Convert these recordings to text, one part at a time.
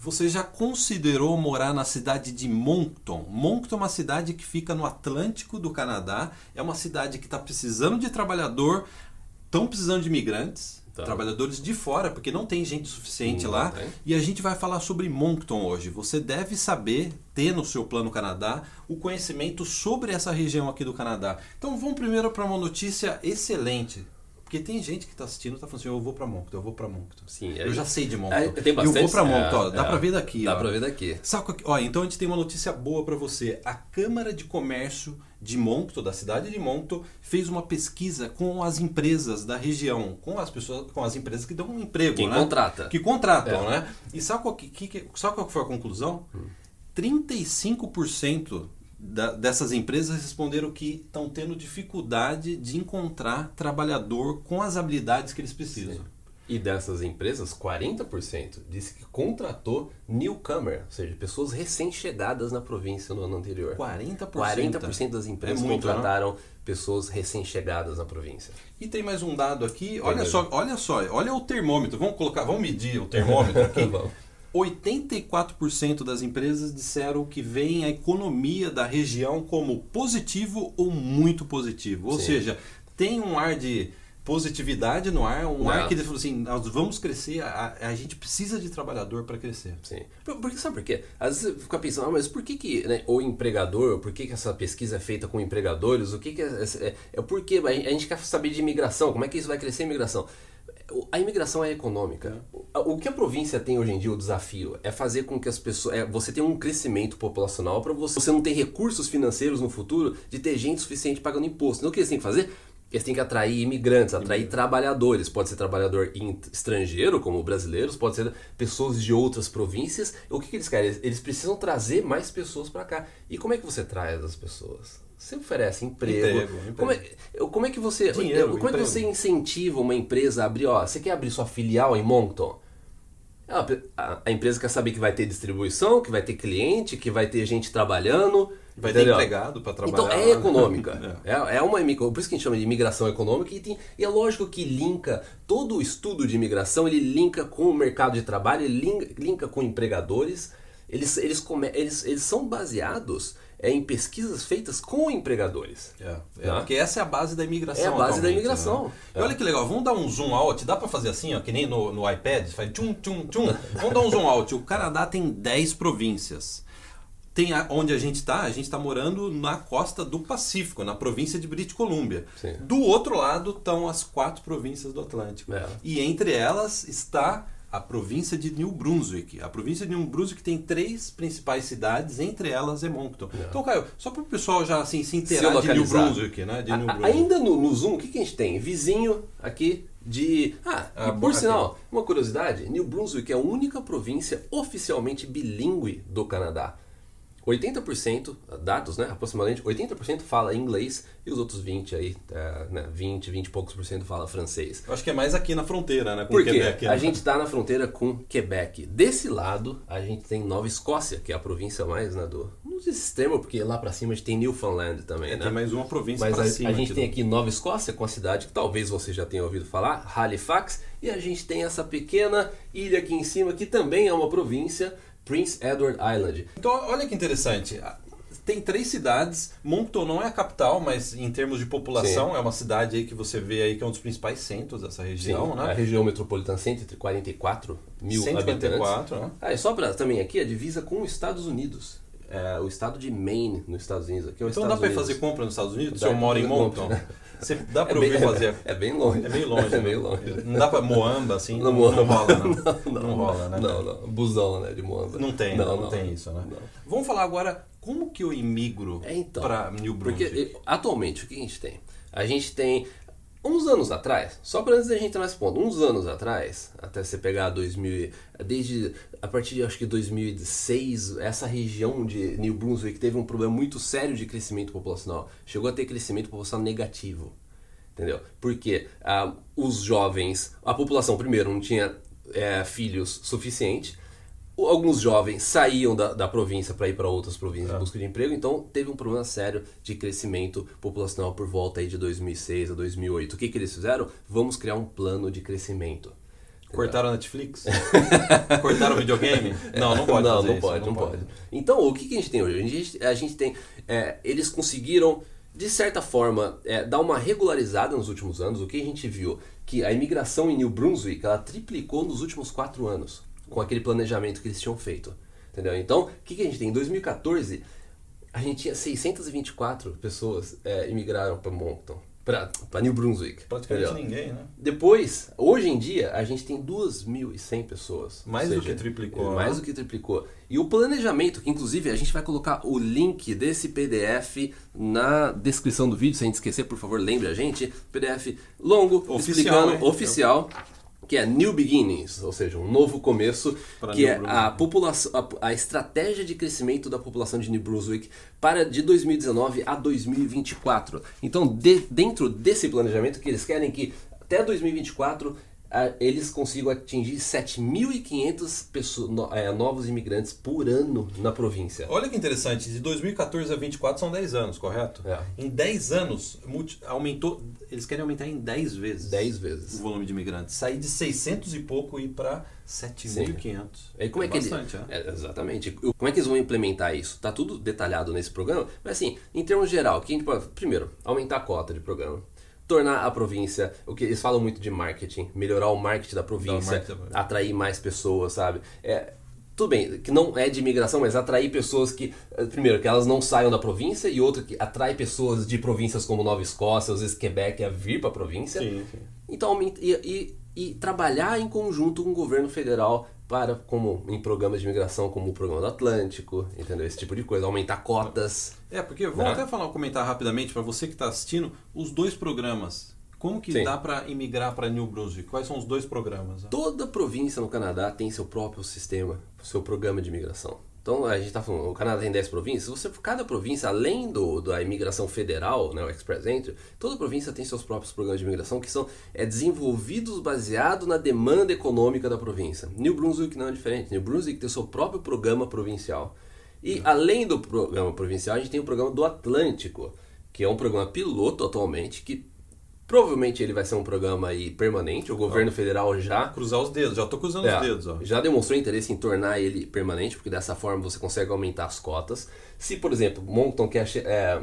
Você já considerou morar na cidade de Moncton? Moncton é uma cidade que fica no Atlântico do Canadá. É uma cidade que está precisando de trabalhador, estão precisando de imigrantes, tá. trabalhadores de fora, porque não tem gente suficiente não lá. Tem. E a gente vai falar sobre Moncton hoje. Você deve saber, ter no seu plano Canadá, o conhecimento sobre essa região aqui do Canadá. Então vamos primeiro para uma notícia excelente porque tem gente que está assistindo e está falando assim, eu vou para Moncton, eu vou para Moncton. Sim, eu já sei de Moncton. É, tem bastante, eu vou para Moncton, ó, dá é, para ver daqui. Dá para ver daqui. Sabe, ó, então a gente tem uma notícia boa para você. A Câmara de Comércio de Moncton, da cidade de Moncton, fez uma pesquisa com as empresas da região, com as pessoas, com as empresas que dão um emprego, Quem né? contrata. Que contratam, é. né? E sabe qual, que, que, sabe qual foi a conclusão? Hum. 35% da, dessas empresas responderam que estão tendo dificuldade de encontrar trabalhador com as habilidades que eles precisam. Sim. E dessas empresas, 40% disse que contratou newcomer, ou seja, pessoas recém-chegadas na província no ano anterior. 40%? 40% das empresas é muito, contrataram pessoas recém-chegadas na província. E tem mais um dado aqui, olha só, olha só, olha o termômetro, vamos colocar, vamos medir o termômetro aqui. 84% das empresas disseram que veem a economia da região como positivo ou muito positivo. Ou Sim. seja, tem um ar de positividade no ar, um Não. ar que ele falou assim, nós vamos crescer, a, a gente precisa de trabalhador para crescer. Sim. Porque sabe por quê? Às vezes fica pensando, ah, mas por que, que né, o empregador, por que, que essa pesquisa é feita com empregadores, o que, que é, é, é, é por quê? A gente quer saber de imigração, como é que isso vai crescer a imigração? A imigração é econômica. O que a província tem hoje em dia, o desafio, é fazer com que as pessoas. É, você tenha um crescimento populacional para você, você não ter recursos financeiros no futuro de ter gente suficiente pagando imposto. Então o que eles têm que fazer? Eles têm que atrair imigrantes, atrair trabalhadores. Pode ser trabalhador estrangeiro, como brasileiros, pode ser pessoas de outras províncias. O que, que eles querem? Eles precisam trazer mais pessoas para cá. E como é que você traz as pessoas? Você oferece emprego. emprego, emprego. Como, é, como é que você. Dinheiro, como é que você incentiva uma empresa a abrir, ó, você quer abrir sua filial em Moncton? A, a, empresa quer saber que vai ter distribuição, que vai ter cliente, que vai ter gente trabalhando. Vai entendeu? ter empregado para então, trabalhar. Então é econômica. é. é. é uma por isso que a gente chama de imigração econômica e, tem, e é lógico que linka todo o estudo de imigração, ele linka com o mercado de trabalho, ele linka, linka com empregadores. Eles, eles, eles, eles são baseados é em pesquisas feitas com empregadores. É, é tá? porque essa é a base da imigração. É a base da imigração. Né? E olha que legal, vamos dar um zoom out. Dá para fazer assim, ó, que nem no, no iPad? Faz tchum, tchum, tchum. vamos dar um zoom out. O Canadá tem 10 províncias. Tem a, onde a gente está, a gente está morando na costa do Pacífico, na província de British Columbia. Sim. Do outro lado estão as quatro províncias do Atlântico. É. E entre elas está a província de New Brunswick. A província de New Brunswick tem três principais cidades, entre elas é Moncton. É. Então, Caio, só para o pessoal já assim, se inteirar de New Brunswick, né? De New Brunswick. Ainda no, no Zoom, o que, que a gente tem? Vizinho aqui de. Ah, ah por sinal, uma curiosidade: New Brunswick é a única província oficialmente bilíngue do Canadá. 80%, dados, né? Aproximadamente 80% fala inglês e os outros 20 aí, é, né? 20, 20 e poucos por cento fala francês. Eu acho que é mais aqui na fronteira, né? Com Por Quebec, né? A gente está na fronteira com Quebec. Desse lado, a gente tem Nova Escócia, que é a província mais, né, do... Não diz extremo, porque lá para cima a gente tem Newfoundland também, é, né? Tem mais uma província Mas a, cima. a gente tem aqui Nova Escócia, com a cidade que talvez você já tenha ouvido falar, Halifax, e a gente tem essa pequena ilha aqui em cima, que também é uma província, Prince Edward Island. Então, olha que interessante. Tem três cidades. Moncton não é a capital, mas em termos de população, Sim. é uma cidade aí que você vê aí que é um dos principais centros dessa região, Sim, né? É a região metropolitana centro entre 44 mil 144, habitantes. Né? Ah, e só para também aqui a divisa com os Estados Unidos. É, o estado de Maine nos Estados Unidos. Aqui é então dá para fazer compra nos Estados Unidos? Dá Se eu moro em Moncton? Você, dá para é ouvir fazer. É bem longe. É bem longe. É bem longe. Não dá para Moamba assim? Não, não, não rola, não. Não, não, não rola, né? Não, não. Busão, né, de Moamba. Não tem, não, não, tem isso, né? Vamos falar agora como que eu imigro é, então, para New Brunswick? Porque atualmente o que a gente tem? A gente tem Uns anos atrás, só para antes da gente entrar nesse ponto, uns anos atrás, até você pegar 2000, desde a partir de acho que 2006, essa região de New Brunswick teve um problema muito sério de crescimento populacional. Chegou a ter crescimento populacional negativo. Entendeu? Porque ah, os jovens, a população primeiro não tinha é, filhos suficiente, alguns jovens saíam da, da província para ir para outras províncias é. em busca de emprego, então teve um problema sério de crescimento populacional por volta aí de 2006 a 2008. O que, que eles fizeram? Vamos criar um plano de crescimento. Cortaram a Netflix? Cortaram o videogame? Não, não pode não, não isso, pode, não, pode. Então, o que, que a gente tem hoje? A gente, a gente tem. é, eles conseguiram, de certa forma, é, dar uma regularizada nos últimos anos. O que a gente viu? Que a imigração em New Brunswick ela triplicou nos últimos quatro anos, com aquele planejamento que eles tinham feito. Entendeu? Então, o que, que a gente tem? Em 2014, a gente tinha 624 pessoas é, imigraram para Moncton, para New Brunswick. Praticamente entendeu? ninguém, né? Depois, hoje em dia, a gente tem 2.100 pessoas. Mais Ou do que triplicou, é, Mais né? do que triplicou. E o planejamento, que inclusive a gente vai colocar o link desse PDF na descrição do vídeo, sem esquecer, por favor, lembre a gente. PDF longo, Oficial, explicando, hein? oficial. Que é New Beginnings, ou seja, um novo começo, Para que New é Brunswick. a população, a, a estratégia de crescimento da população de New Brunswick para de 2019 a 2024. Então, de- dentro desse planejamento que eles querem que até 2024 a- eles consigam atingir 7.500 pessoas, no- é, novos imigrantes por ano na província. Olha que interessante, de 2014 a 24 são 10 anos, correto? É. Em 10 anos, aumentou, eles querem aumentar em 10 vezes 10 o vezes. volume de imigrantes. Sair de 600 e pouco e ir para 7.500. Aí como é, que bastante, ele, é. é, Exatamente. Como é que eles vão implementar isso? Tá tudo detalhado nesse programa, mas assim, em termos geral, o que a gente pode. Primeiro, aumentar a cota de programa. Tornar a província, o que eles falam muito de marketing, melhorar o marketing da província, marketing atrair mais pessoas, sabe? É, tudo bem, que não é de imigração, mas atrair pessoas que, eh, primeiro, que elas não saiam da província, e outra que atrai pessoas de províncias como Nova Escócia, às vezes Quebec, a vir para a província. Sim, sim. Então, e, e- e trabalhar em conjunto com o governo federal para, como em programas de imigração, como o Programa do Atlântico, entendeu? Esse tipo de coisa, aumentar cotas. É, porque vamos Né? até falar, comentar rapidamente para você que está assistindo os dois programas. Como que Sim. dá para imigrar para New Brunswick? Quais são os dois programas? Toda província no Canadá tem seu próprio sistema, seu programa de imigração. Então a gente está falando, o Canadá tem 10 províncias, você cada província, além do, da imigração federal, né, o Express Entry, toda província tem seus próprios programas de imigração que são é, desenvolvidos baseado na demanda econômica da província. New Brunswick não é diferente. New Brunswick tem o seu próprio programa provincial. E além do programa provincial, a gente tem o programa do Atlântico, que é um programa piloto atualmente, que provavelmente ele vai ser um programa aí permanente. O governo federal já Cruzar os dedos, já tô cruzando é, os dedos, ó. Já demonstrou interesse em tornar ele permanente, porque dessa forma você consegue aumentar as cotas. Se, por exemplo, Moncton quer é,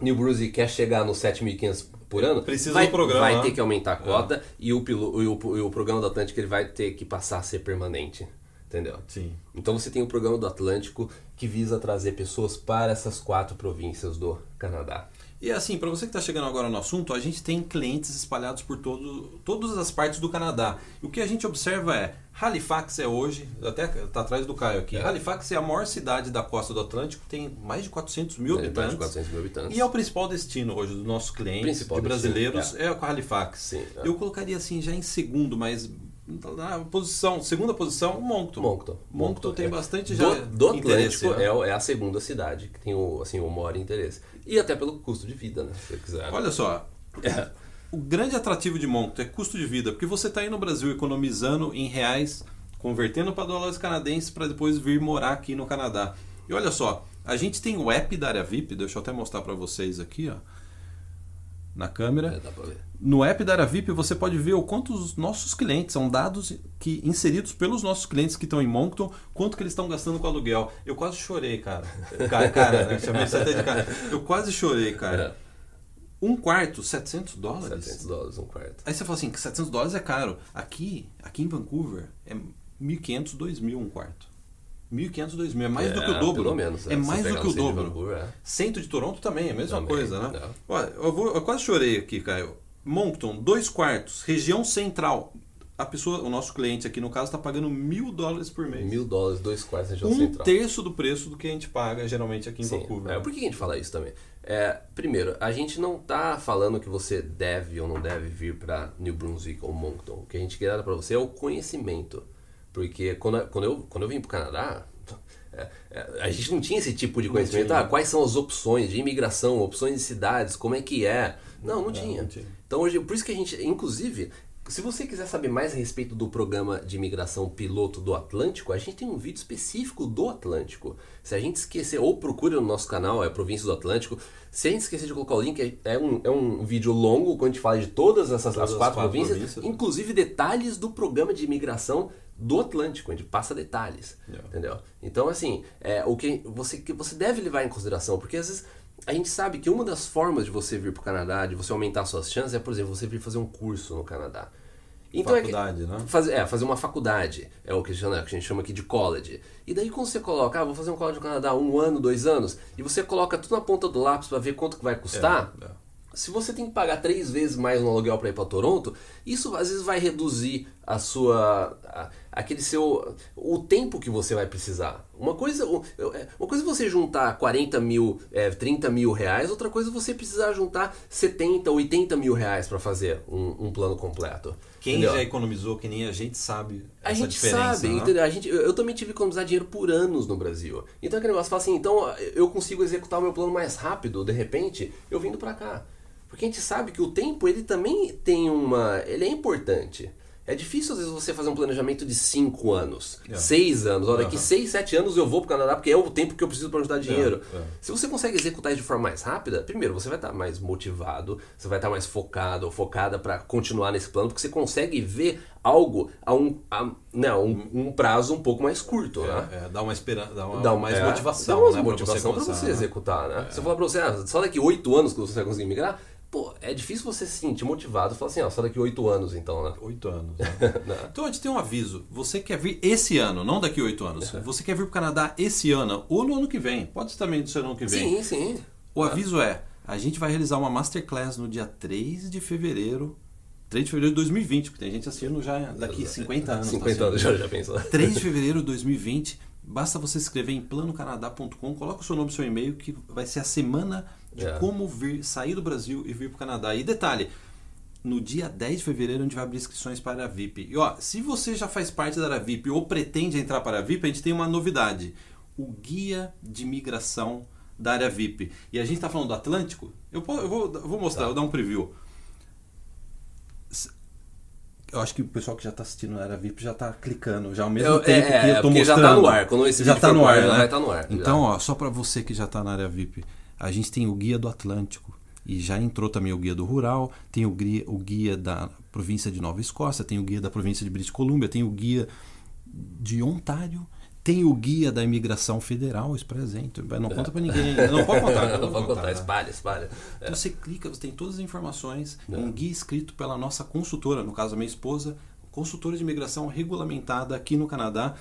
New Brunswick quer chegar nos 7.500 por ano, Precisa vai, do programa, vai né? ter que aumentar a cota e, o, pilo- e o, e o programa do Atlântico ele vai ter que passar a ser permanente. Entendeu? Sim. Então você tem o programa do Atlântico que visa trazer pessoas para essas quatro províncias do Canadá. E assim, para você que está chegando agora no assunto, a gente tem clientes espalhados por todo, todas as partes do Canadá. E o que a gente observa é, Halifax é hoje, até está atrás do Caio aqui, É. Halifax é a maior cidade da costa do Atlântico, tem mais de 400 mil É, mais habitantes. de 400 mil habitantes. E é o principal destino hoje do nosso cliente, Principal de destino, brasileiros, é, com Halifax. Sim, é. Eu colocaria assim já em segundo, mas na posição, segunda posição, Moncton. Moncton. Moncton tem é. bastante já do, do Atlântico né? é, é a segunda cidade que tem o, assim, o maior interesse. E até pelo custo de vida, né? Se quiser. Olha só, É. o grande atrativo de Moncton é custo de vida, porque você está aí no Brasil economizando em reais, convertendo para dólares canadenses para depois vir morar aqui no Canadá. E olha só, a gente tem o app da área VIP, deixa eu até mostrar para vocês aqui, ó, na câmera. É. No app da área VIP você pode ver o quanto os nossos clientes são dados que inseridos pelos nossos clientes que estão em Moncton, quanto que eles estão gastando com aluguel. Eu quase chorei, cara. Cara, cara né? chamei isso até de cara. Eu quase chorei, cara. Um quarto, 700 dólares? 700 dólares um quarto. Aí você fala assim, que 700 dólares é caro. Aqui, aqui em Vancouver, é 1.500, 2.000 um quarto. 1.500, 2.000, é mais do que o É, dobro. Pelo menos. É Se mais do que o centro de dobro. Vancouver, é. Centro de Toronto também, é a mesma Também, coisa, né? é. Olha, eu, vou- eu quase chorei aqui, Caio. Moncton, dois quartos, região central. A pessoa, o nosso cliente aqui no caso, está pagando mil dólares por mês. Mil dólares, dois quartos região um central. terço do preço do que a gente paga geralmente aqui em Sim. Vancouver. É, por que a gente fala isso também? É, primeiro, a gente não tá falando que você deve ou não deve vir para New Brunswick ou Moncton. O que a gente quer dar para você é o conhecimento. Porque quando, quando, eu, quando eu vim para o Canadá, é, é, a gente não tinha esse tipo de conhecimento. Ah, quais são as opções de imigração, opções de cidades, como é que é. Não, não tinha. não tinha. Então hoje, por isso que a gente, inclusive, Se você quiser saber mais a respeito do programa de imigração piloto do Atlântico, a gente tem um vídeo específico do Atlântico. Se a gente esquecer, ou procure no nosso canal, é Província do Atlântico. Se a gente esquecer de colocar o link, é um, é um vídeo longo, quando a gente fala de todas essas Todas as quatro, quatro províncias, províncias. inclusive detalhes do programa de imigração do Atlântico, a gente passa detalhes, Yeah. entendeu? Então, assim, é, o que você, que você deve levar em consideração, porque às vezes a gente sabe que uma das formas de você vir para o Canadá, de você aumentar suas chances, é, por exemplo, você vir fazer um curso no Canadá. Então é que- Faculdade, né? Fazer, é, fazer uma faculdade, é o que a, gente, que a gente chama aqui de college. E daí quando você coloca, ah, vou fazer um college no Canadá, um ano, dois anos, e você coloca tudo na ponta do lápis para ver quanto que vai custar, É, é. se você tem que pagar três vezes mais no aluguel para ir para Toronto, isso às vezes vai reduzir a sua a- aquele seu o tempo que você vai precisar. Uma coisa é, uma coisa é você juntar 40 mil, é, 30 mil reais, outra coisa é você precisar juntar 70, 80 mil reais para fazer um, um plano completo. Quem Entendeu? já economizou, que nem a gente sabe essa A gente diferença. sabe, né? entendeu? A gente, eu, eu também tive que economizar dinheiro por anos no Brasil. Então aquele negócio fala assim, então eu consigo executar o meu plano mais rápido, de repente, eu vindo pra cá. Porque a gente sabe que o tempo, ele também tem uma... ele é importante. É difícil às vezes você fazer um planejamento de 5 anos, É. 6 anos. Olha, daqui Aham. 6, 7 anos eu vou pro Canadá porque é o tempo que eu preciso para juntar dinheiro. é. Se você consegue executar isso de forma mais rápida, primeiro, você vai estar mais motivado, você vai estar mais focado ou focada para continuar nesse plano, porque você consegue ver algo a um, a, não, um, um prazo um pouco mais curto, né? É, é, dá uma esperança, dá, uma, Dá mais é, motivação, dá uma né, pra motivação para você, começar, né? executar, né? Se eu falar para você, ah, só daqui oito anos que você vai conseguir migrar, pô, é difícil você se sentir motivado e falar assim, ó, só daqui oito anos então, né? Oito anos. né? então a gente tem um aviso. Você quer vir esse ano, não daqui oito anos. Você quer vir para o Canadá esse ano ou no ano que vem. Pode ser também do seu ano que vem. Sim, sim. O aviso é: a gente vai realizar uma masterclass no dia 3 de fevereiro. 3 de fevereiro de 2020, porque tem gente assistindo já daqui 50 anos. tá 50 anos, assistindo. já, já pensou. 3 de fevereiro de 2020. Basta você escrever em planocanadá.com, coloca o seu nome e seu e-mail, que vai ser a semana de É. como vir, sair do Brasil e vir para o Canadá. E detalhe, no dia 10 de fevereiro a gente vai abrir inscrições para a VIP. E ó, se você já faz parte da VIP ou pretende entrar para a VIP, a gente tem uma novidade. O guia de migração da área VIP. E a gente está falando do Atlântico. Eu, vou, eu vou mostrar, Tá. eu vou dar um preview. Eu acho que o pessoal que já está assistindo na área VIP já está clicando já ao mesmo Eu- tempo é, que eu tô porque já mostrando. tá no ar. Quando esse já tá for no ar, já né? vai tá no ar, já. Então, ó, só para você que já está na área VIP, a gente tem o guia do Atlântico e já entrou também o guia do Rural, tem o guia, o guia da província de Nova Escócia, tem o guia da província de British Columbia, tem o guia de Ontário, tem o guia da imigração federal, isso presente. Não conta para ninguém. Não pode contar. não pode contar, né? espalha, espalha. É. Então você clica, você tem todas as informações, um guia escrito pela nossa consultora, no caso a minha esposa, consultora de imigração regulamentada aqui no Canadá.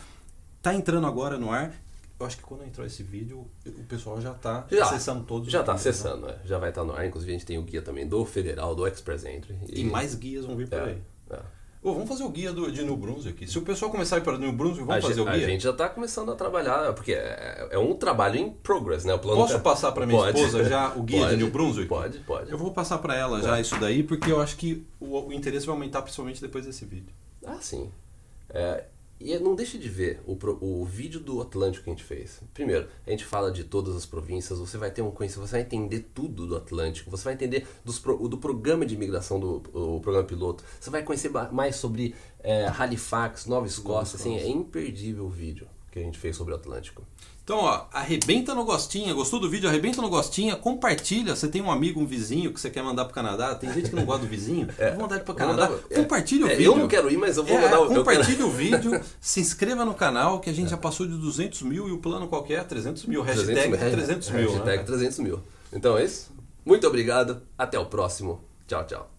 Tá entrando agora no ar. Eu acho que quando entrou esse vídeo, o pessoal já está acessando todos Já os tá guias, né? acessando, é. já vai estar no ar. Inclusive a gente tem o guia também do Federal, do Express Entry. E mais guias vão vir por é, aí. é. Ô, vamos fazer o guia do, de New Brunswick. Se o pessoal começar a ir para New Brunswick, A, vamos fazer gente, o a guia? gente já está começando a trabalhar, porque é, é um trabalho em progress, né? O plano Posso tá- passar para minha Pode. esposa já o guia Pode, de New Brunswick? Pode, pode. Eu vou passar para ela já isso daí, porque eu acho que o, o interesse vai aumentar principalmente depois desse vídeo. Ah, sim. É, e não deixe de ver o, o vídeo do Atlântico que a gente fez. Primeiro, a gente fala de todas as províncias, você vai ter um conhecimento, você vai entender tudo do Atlântico, você vai entender dos do programa de imigração do programa piloto, você vai conhecer mais sobre é, Halifax, Nova Escócia, assim, é imperdível o vídeo que a gente fez sobre o Atlântico. Então, ó, arrebenta no gostinha. Gostou do vídeo? Arrebenta no gostinha. Compartilha. Você tem um amigo, um vizinho que você quer mandar pro Canadá. Tem gente que não gosta do vizinho. É, vontade pro Vou Canadá. mandar- é, Compartilha o é, vídeo. Eu não quero ir, mas eu vou É, mandar o. compartilha o vídeo, se inscreva no canal, que a gente já passou de 200 mil e o plano qualquer é 300 mil. Hashtag 300 mil. Hashtag né? 300 mil. Então é isso. Muito obrigado. Até o próximo. Tchau, tchau.